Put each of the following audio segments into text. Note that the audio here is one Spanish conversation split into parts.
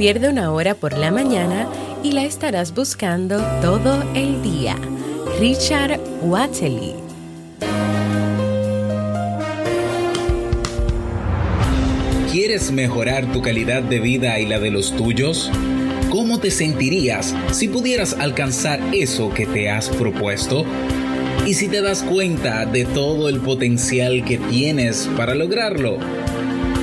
Pierde una hora por la mañana y la estarás buscando todo el día. Richard Watley. ¿Quieres mejorar tu calidad de vida y la de los tuyos? ¿Cómo te sentirías si pudieras alcanzar eso que te has propuesto? ¿Y si te das cuenta de todo el potencial que tienes para lograrlo?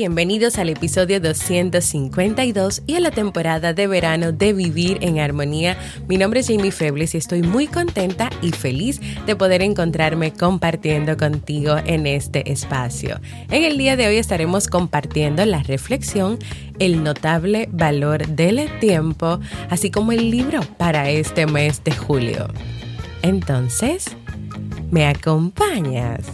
Bienvenidos al episodio 252 y a la temporada de verano de Vivir en Armonía. Mi nombre es Jamie Febles y estoy muy contenta y feliz de poder encontrarme compartiendo contigo en este espacio. En el día de hoy estaremos compartiendo la reflexión, el notable valor del tiempo, así como el libro para este mes de julio. Entonces, ¿me acompañas?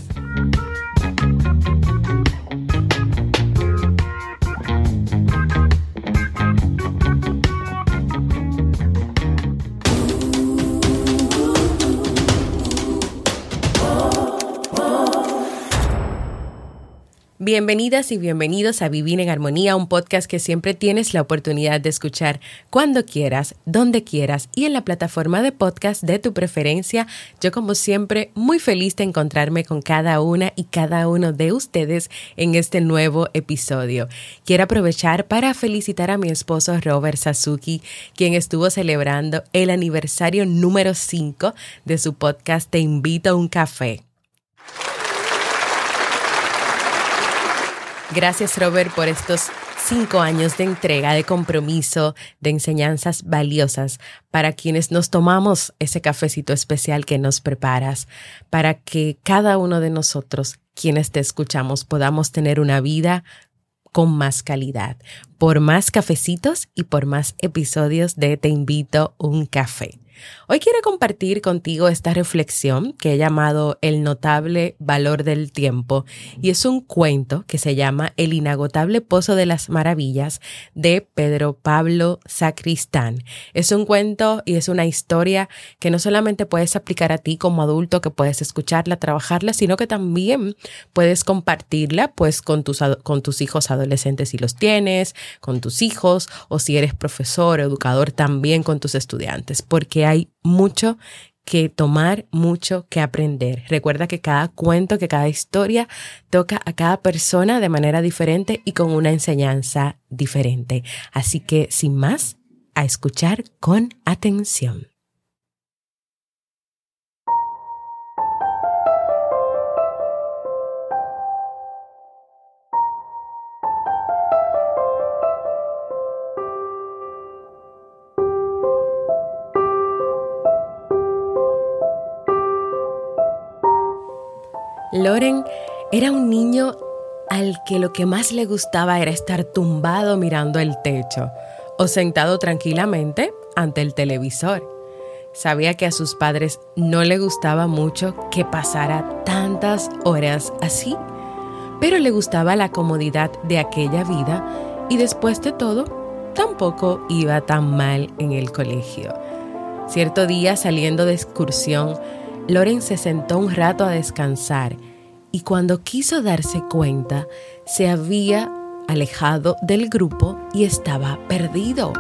Bienvenidas y bienvenidos a Vivir en Armonía, un podcast que siempre tienes la oportunidad de escuchar cuando quieras, donde quieras y en la plataforma de podcast de tu preferencia. Yo como siempre muy feliz de encontrarme con cada una y cada uno de ustedes en este nuevo episodio. Quiero aprovechar para felicitar a mi esposo Robert Sasuki, quien estuvo celebrando el aniversario número 5 de su podcast Te invito a un café. Gracias Robert por estos cinco años de entrega, de compromiso, de enseñanzas valiosas para quienes nos tomamos ese cafecito especial que nos preparas, para que cada uno de nosotros, quienes te escuchamos, podamos tener una vida con más calidad, por más cafecitos y por más episodios de Te invito un café. Hoy quiero compartir contigo esta reflexión que he llamado El notable valor del tiempo y es un cuento que se llama El inagotable pozo de las maravillas de Pedro Pablo Sacristán. Es un cuento y es una historia que no solamente puedes aplicar a ti como adulto que puedes escucharla, trabajarla, sino que también puedes compartirla pues con tus, con tus hijos adolescentes si los tienes, con tus hijos o si eres profesor educador también con tus estudiantes, porque hay mucho que tomar, mucho que aprender. Recuerda que cada cuento, que cada historia toca a cada persona de manera diferente y con una enseñanza diferente. Así que, sin más, a escuchar con atención. Loren era un niño al que lo que más le gustaba era estar tumbado mirando el techo o sentado tranquilamente ante el televisor. Sabía que a sus padres no le gustaba mucho que pasara tantas horas así, pero le gustaba la comodidad de aquella vida y después de todo, tampoco iba tan mal en el colegio. Cierto día, saliendo de excursión, Loren se sentó un rato a descansar y cuando quiso darse cuenta, se había alejado del grupo y estaba perdido.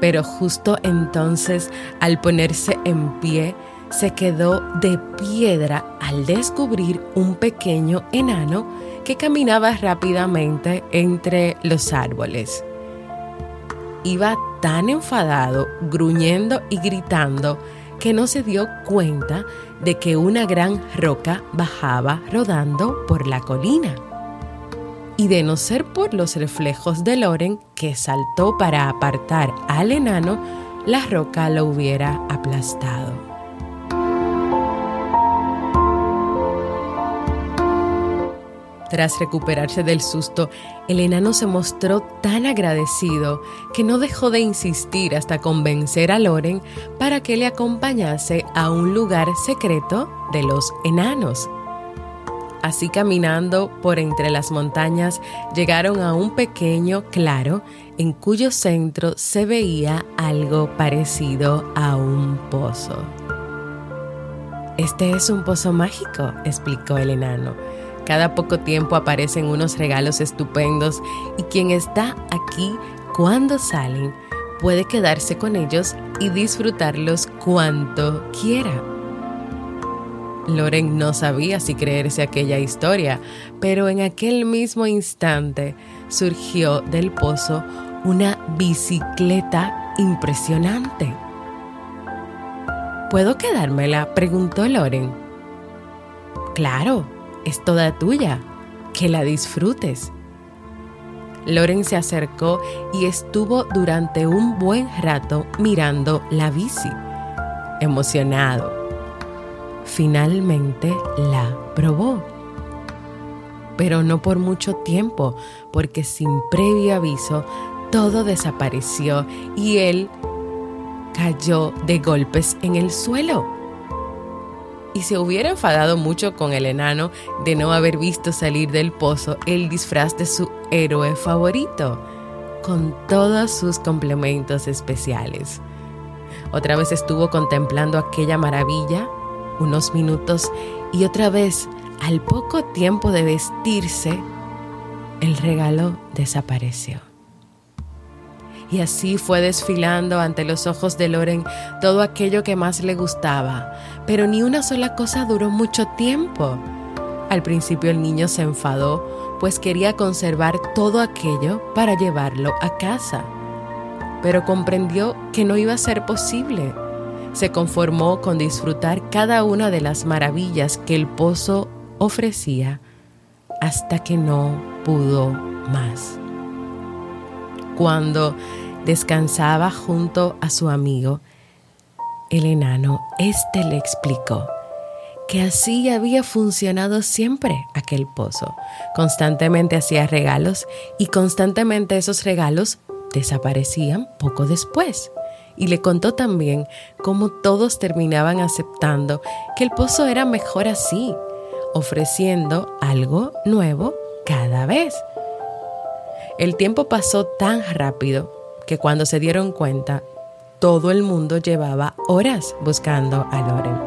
Pero justo entonces, al ponerse en pie, se quedó de piedra al descubrir un pequeño enano que caminaba rápidamente entre los árboles. iba tan enfadado, gruñendo y gritando, que no se dio cuenta de que una gran roca bajaba rodando por la colina. Y de no ser por los reflejos de Loren, que saltó para apartar al enano, la roca lo hubiera aplastado. Tras recuperarse del susto, el enano se mostró tan agradecido que no dejó de insistir hasta convencer a Loren para que le acompañase a un lugar secreto de los enanos. Así caminando por entre las montañas llegaron a un pequeño claro en cuyo centro se veía algo parecido a un pozo. Este es un pozo mágico, explicó el enano cada poco tiempo aparecen unos regalos estupendos y quien está aquí cuando salen puede quedarse con ellos y disfrutarlos cuanto quiera. Loren no sabía si creerse aquella historia, pero en aquel mismo instante surgió del pozo una bicicleta impresionante. ¿Puedo quedármela? preguntó Loren. Claro, es toda tuya, que la disfrutes. Loren se acercó y estuvo durante un buen rato mirando la bici, emocionado. Finalmente la probó, pero no por mucho tiempo, porque sin previo aviso todo desapareció y él cayó de golpes en el suelo y se hubiera enfadado mucho con el enano de no haber visto salir del pozo el disfraz de su héroe favorito, con todos sus complementos especiales. Otra vez estuvo contemplando aquella maravilla unos minutos y otra vez, al poco tiempo de vestirse, el regalo desapareció. Y así fue desfilando ante los ojos de Loren todo aquello que más le gustaba, pero ni una sola cosa duró mucho tiempo. Al principio el niño se enfadó, pues quería conservar todo aquello para llevarlo a casa. Pero comprendió que no iba a ser posible. Se conformó con disfrutar cada una de las maravillas que el pozo ofrecía hasta que no pudo más. Cuando descansaba junto a su amigo, el enano, éste le explicó que así había funcionado siempre aquel pozo. Constantemente hacía regalos y constantemente esos regalos desaparecían poco después. Y le contó también cómo todos terminaban aceptando que el pozo era mejor así, ofreciendo algo nuevo cada vez. El tiempo pasó tan rápido que cuando se dieron cuenta, todo el mundo llevaba horas buscando a Loren.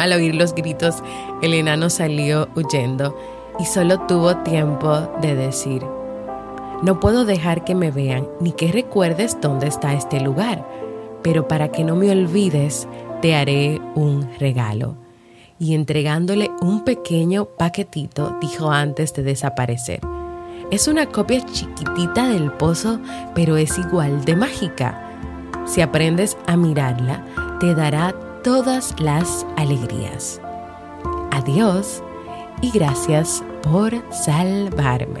Al oír los gritos, el enano salió huyendo y solo tuvo tiempo de decir, no puedo dejar que me vean ni que recuerdes dónde está este lugar, pero para que no me olvides, te haré un regalo. Y entregándole un pequeño paquetito, dijo antes de desaparecer, es una copia chiquitita del pozo, pero es igual de mágica. Si aprendes a mirarla, te dará todas las alegrías. Adiós y gracias por salvarme.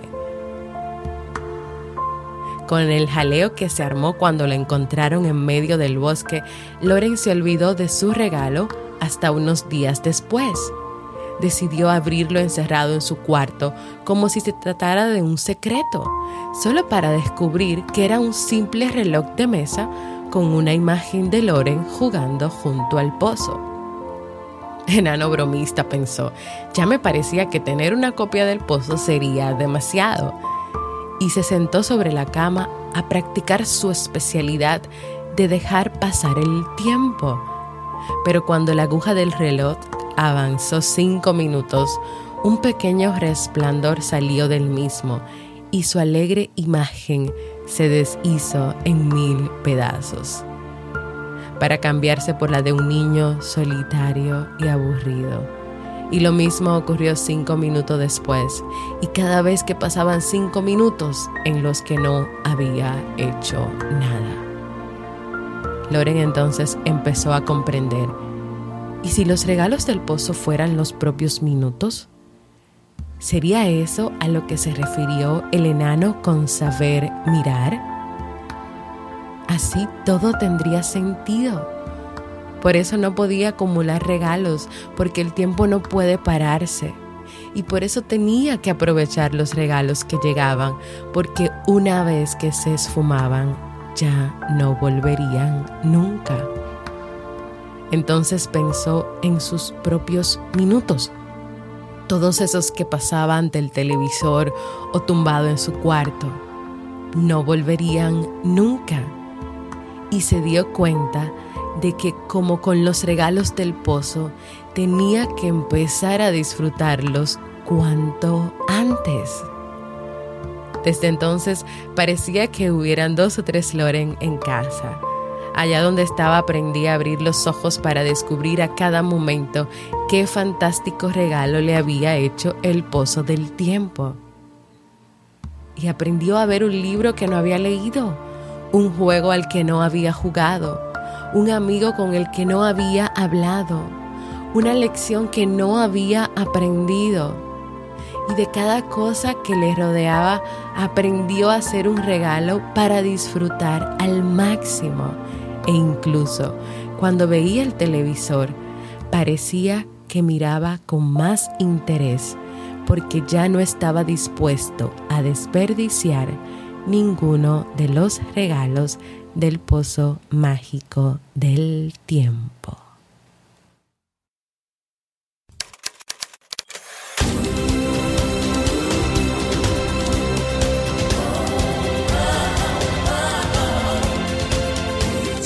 Con el jaleo que se armó cuando la encontraron en medio del bosque, Loren se olvidó de su regalo hasta unos días después decidió abrirlo encerrado en su cuarto como si se tratara de un secreto, solo para descubrir que era un simple reloj de mesa con una imagen de Loren jugando junto al pozo. Enano bromista pensó, ya me parecía que tener una copia del pozo sería demasiado, y se sentó sobre la cama a practicar su especialidad de dejar pasar el tiempo. Pero cuando la aguja del reloj avanzó cinco minutos, un pequeño resplandor salió del mismo y su alegre imagen se deshizo en mil pedazos, para cambiarse por la de un niño solitario y aburrido. Y lo mismo ocurrió cinco minutos después. Y cada vez que pasaban cinco minutos en los que no había hecho nada. Loren entonces empezó a comprender. ¿Y si los regalos del pozo fueran los propios minutos? ¿Sería eso a lo que se refirió el enano con saber mirar? Así todo tendría sentido. Por eso no podía acumular regalos, porque el tiempo no puede pararse. Y por eso tenía que aprovechar los regalos que llegaban, porque una vez que se esfumaban, ya no volverían nunca. Entonces pensó en sus propios minutos todos esos que pasaba ante el televisor o tumbado en su cuarto, no volverían nunca. Y se dio cuenta de que como con los regalos del pozo, tenía que empezar a disfrutarlos cuanto antes. Desde entonces parecía que hubieran dos o tres Loren en casa Allá donde estaba aprendí a abrir los ojos para descubrir a cada momento qué fantástico regalo le había hecho el pozo del tiempo. Y aprendió a ver un libro que no había leído, un juego al que no había jugado, un amigo con el que no había hablado, una lección que no había aprendido. Y de cada cosa que le rodeaba aprendió a hacer un regalo para disfrutar al máximo e incluso cuando veía el televisor parecía que miraba con más interés porque ya no estaba dispuesto a desperdiciar ninguno de los regalos del pozo mágico del tiempo.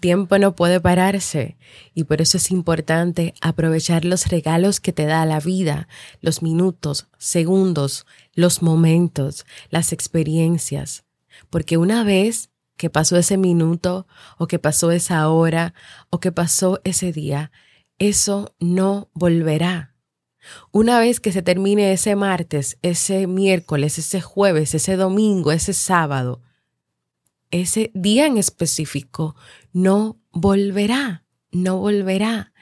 Tiempo no puede pararse y por eso es importante aprovechar los regalos que te da la vida, los minutos, segundos, los momentos, las experiencias. Porque una vez que pasó ese minuto o que pasó esa hora o que pasó ese día, eso no volverá. Una vez que se termine ese martes, ese miércoles, ese jueves, ese domingo, ese sábado, ese día en específico no volverá, no volverá.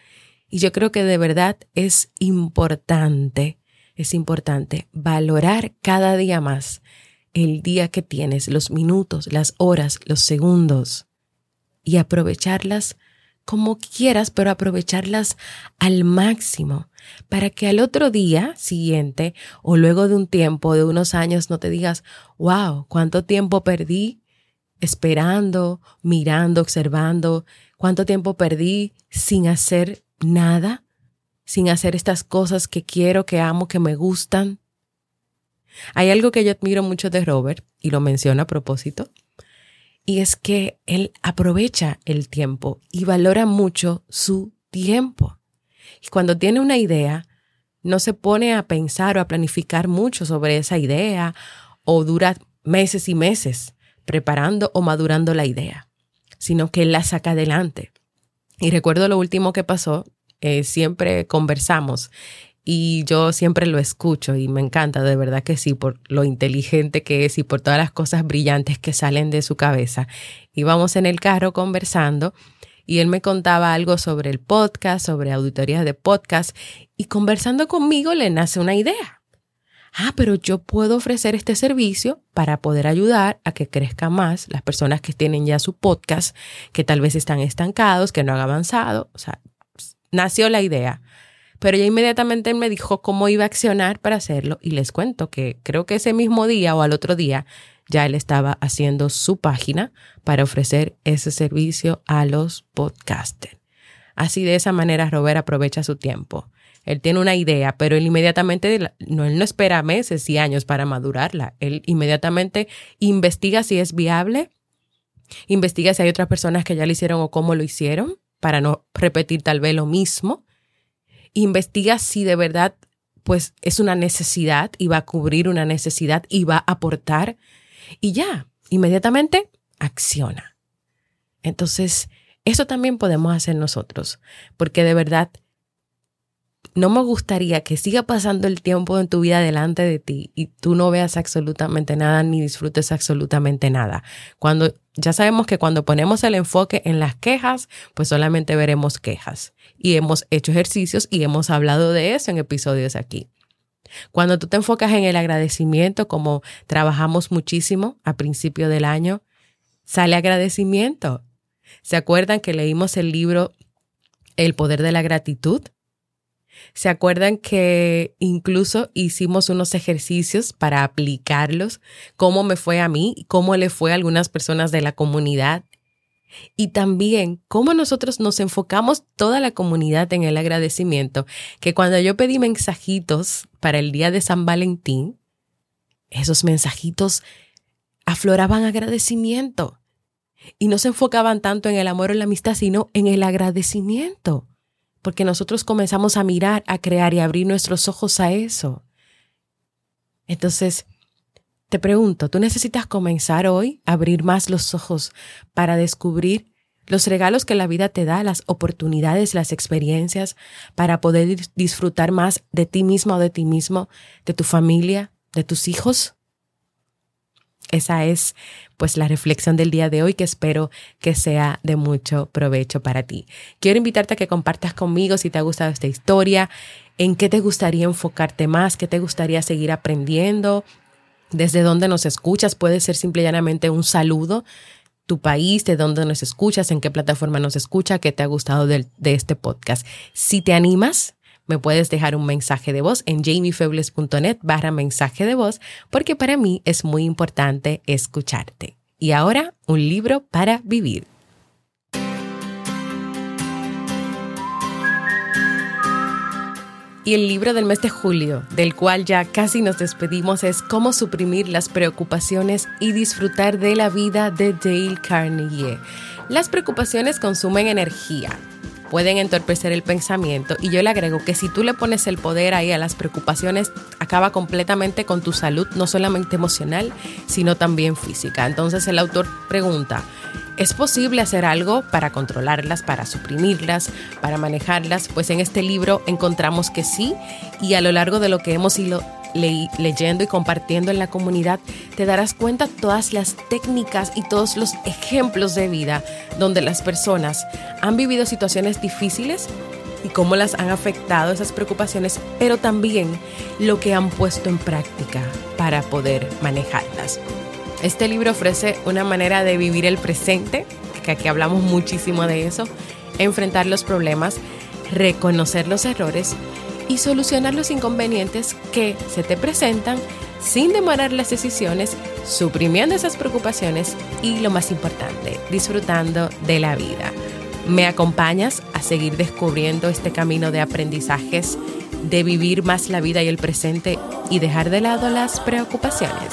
Y yo creo que de verdad es importante, es importante valorar cada día más el día que tienes, los minutos, las horas, los segundos y aprovecharlas como quieras, pero aprovecharlas al máximo para que al otro día siguiente o luego de un tiempo, de unos años, no te digas, wow, cuánto tiempo perdí esperando, mirando, observando, cuánto tiempo perdí sin hacer nada, sin hacer estas cosas que quiero, que amo, que me gustan. Hay algo que yo admiro mucho de Robert, y lo menciono a propósito, y es que él aprovecha el tiempo y valora mucho su tiempo. Y cuando tiene una idea, no se pone a pensar o a planificar mucho sobre esa idea o dura meses y meses preparando o madurando la idea, sino que la saca adelante. Y recuerdo lo último que pasó, eh, siempre conversamos y yo siempre lo escucho y me encanta, de verdad que sí, por lo inteligente que es y por todas las cosas brillantes que salen de su cabeza. Íbamos en el carro conversando y él me contaba algo sobre el podcast, sobre auditorías de podcast y conversando conmigo le nace una idea ah, pero yo puedo ofrecer este servicio para poder ayudar a que crezca más las personas que tienen ya su podcast, que tal vez están estancados, que no han avanzado. O sea, nació la idea. Pero ya inmediatamente me dijo cómo iba a accionar para hacerlo y les cuento que creo que ese mismo día o al otro día ya él estaba haciendo su página para ofrecer ese servicio a los podcasters. Así de esa manera Robert aprovecha su tiempo Él tiene una idea, pero él inmediatamente, no, él no espera meses y años para madurarla. Él inmediatamente investiga si es viable, investiga si hay otras personas que ya lo hicieron o cómo lo hicieron, para no repetir tal vez lo mismo. Investiga si de verdad pues es una necesidad y va a cubrir una necesidad y va a aportar y ya, inmediatamente acciona. Entonces, eso también podemos hacer nosotros, porque de verdad no me gustaría que siga pasando el tiempo en tu vida delante de ti y tú no veas absolutamente nada ni disfrutes absolutamente nada. Cuando ya sabemos que cuando ponemos el enfoque en las quejas, pues solamente veremos quejas. Y hemos hecho ejercicios y hemos hablado de eso en episodios aquí. Cuando tú te enfocas en el agradecimiento, como trabajamos muchísimo a principio del año, sale agradecimiento. ¿Se acuerdan que leímos el libro El poder de la gratitud? ¿Se acuerdan que incluso hicimos unos ejercicios para aplicarlos? ¿Cómo me fue a mí? ¿Cómo le fue a algunas personas de la comunidad? Y también cómo nosotros nos enfocamos toda la comunidad en el agradecimiento, que cuando yo pedí mensajitos para el día de San Valentín, esos mensajitos afloraban agradecimiento y no se enfocaban tanto en el amor o la amistad, sino en el agradecimiento porque nosotros comenzamos a mirar, a crear y abrir nuestros ojos a eso. Entonces, te pregunto, ¿tú necesitas comenzar hoy a abrir más los ojos para descubrir los regalos que la vida te da, las oportunidades, las experiencias, para poder disfrutar más de ti mismo o de ti mismo, de tu familia, de tus hijos? Esa es pues la reflexión del día de hoy que espero que sea de mucho provecho para ti. Quiero invitarte a que compartas conmigo si te ha gustado esta historia, en qué te gustaría enfocarte más, qué te gustaría seguir aprendiendo, desde dónde nos escuchas, puede ser simple y llanamente un saludo, tu país, de dónde nos escuchas, en qué plataforma nos escucha, qué te ha gustado de, de este podcast. Si te animas, me puedes dejar un mensaje de voz en jamiefebles.net barra mensaje de voz porque para mí es muy importante escucharte. Y ahora, un libro para vivir. Y el libro del mes de julio, del cual ya casi nos despedimos, es Cómo suprimir las preocupaciones y disfrutar de la vida de Dale Carnegie. Las preocupaciones consumen energía pueden entorpecer el pensamiento. Y yo le agrego que si tú le pones el poder ahí a las preocupaciones, acaba completamente con tu salud, no solamente emocional, sino también física. Entonces el autor pregunta, ¿es posible hacer algo para controlarlas, para suprimirlas, para manejarlas? Pues en este libro encontramos que sí, y a lo largo de lo que hemos ido leyendo y compartiendo en la comunidad, te darás cuenta todas las técnicas y todos los ejemplos de vida donde las personas han vivido situaciones difíciles y cómo las han afectado esas preocupaciones, pero también lo que han puesto en práctica para poder manejarlas. Este libro ofrece una manera de vivir el presente, que aquí hablamos muchísimo de eso, enfrentar los problemas, reconocer los errores y solucionar los inconvenientes que se te presentan sin demorar las decisiones, suprimiendo esas preocupaciones y lo más importante, disfrutando de la vida. ¿Me acompañas a seguir descubriendo este camino de aprendizajes, de vivir más la vida y el presente y dejar de lado las preocupaciones?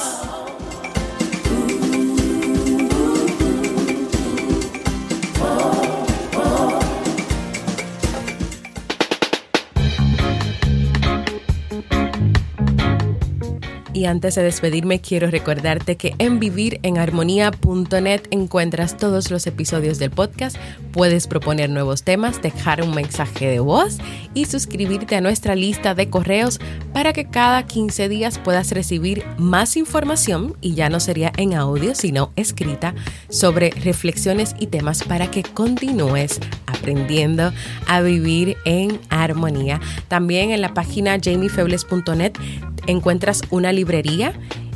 Y antes de despedirme, quiero recordarte que en vivirenharmonía.net encuentras todos los episodios del podcast, puedes proponer nuevos temas, dejar un mensaje de voz y suscribirte a nuestra lista de correos para que cada 15 días puedas recibir más información y ya no sería en audio, sino escrita sobre reflexiones y temas para que continúes aprendiendo a vivir en armonía. También en la página jamiefebles.net encuentras una librería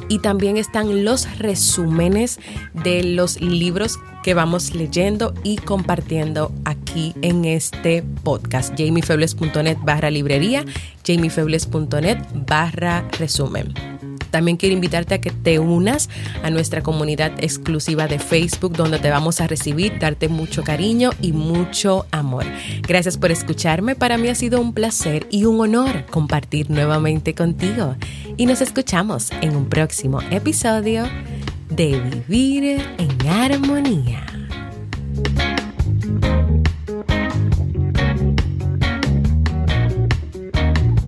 y también están los resúmenes de los libros que vamos leyendo y compartiendo aquí en este podcast. jamiefebles.net barra librería, jamiefebles.net barra resumen. También quiero invitarte a que te unas a nuestra comunidad exclusiva de Facebook donde te vamos a recibir, darte mucho cariño y mucho amor. Gracias por escucharme. Para mí ha sido un placer y un honor compartir nuevamente contigo. Y nos escuchamos en un próximo episodio de Vivir en Armonía.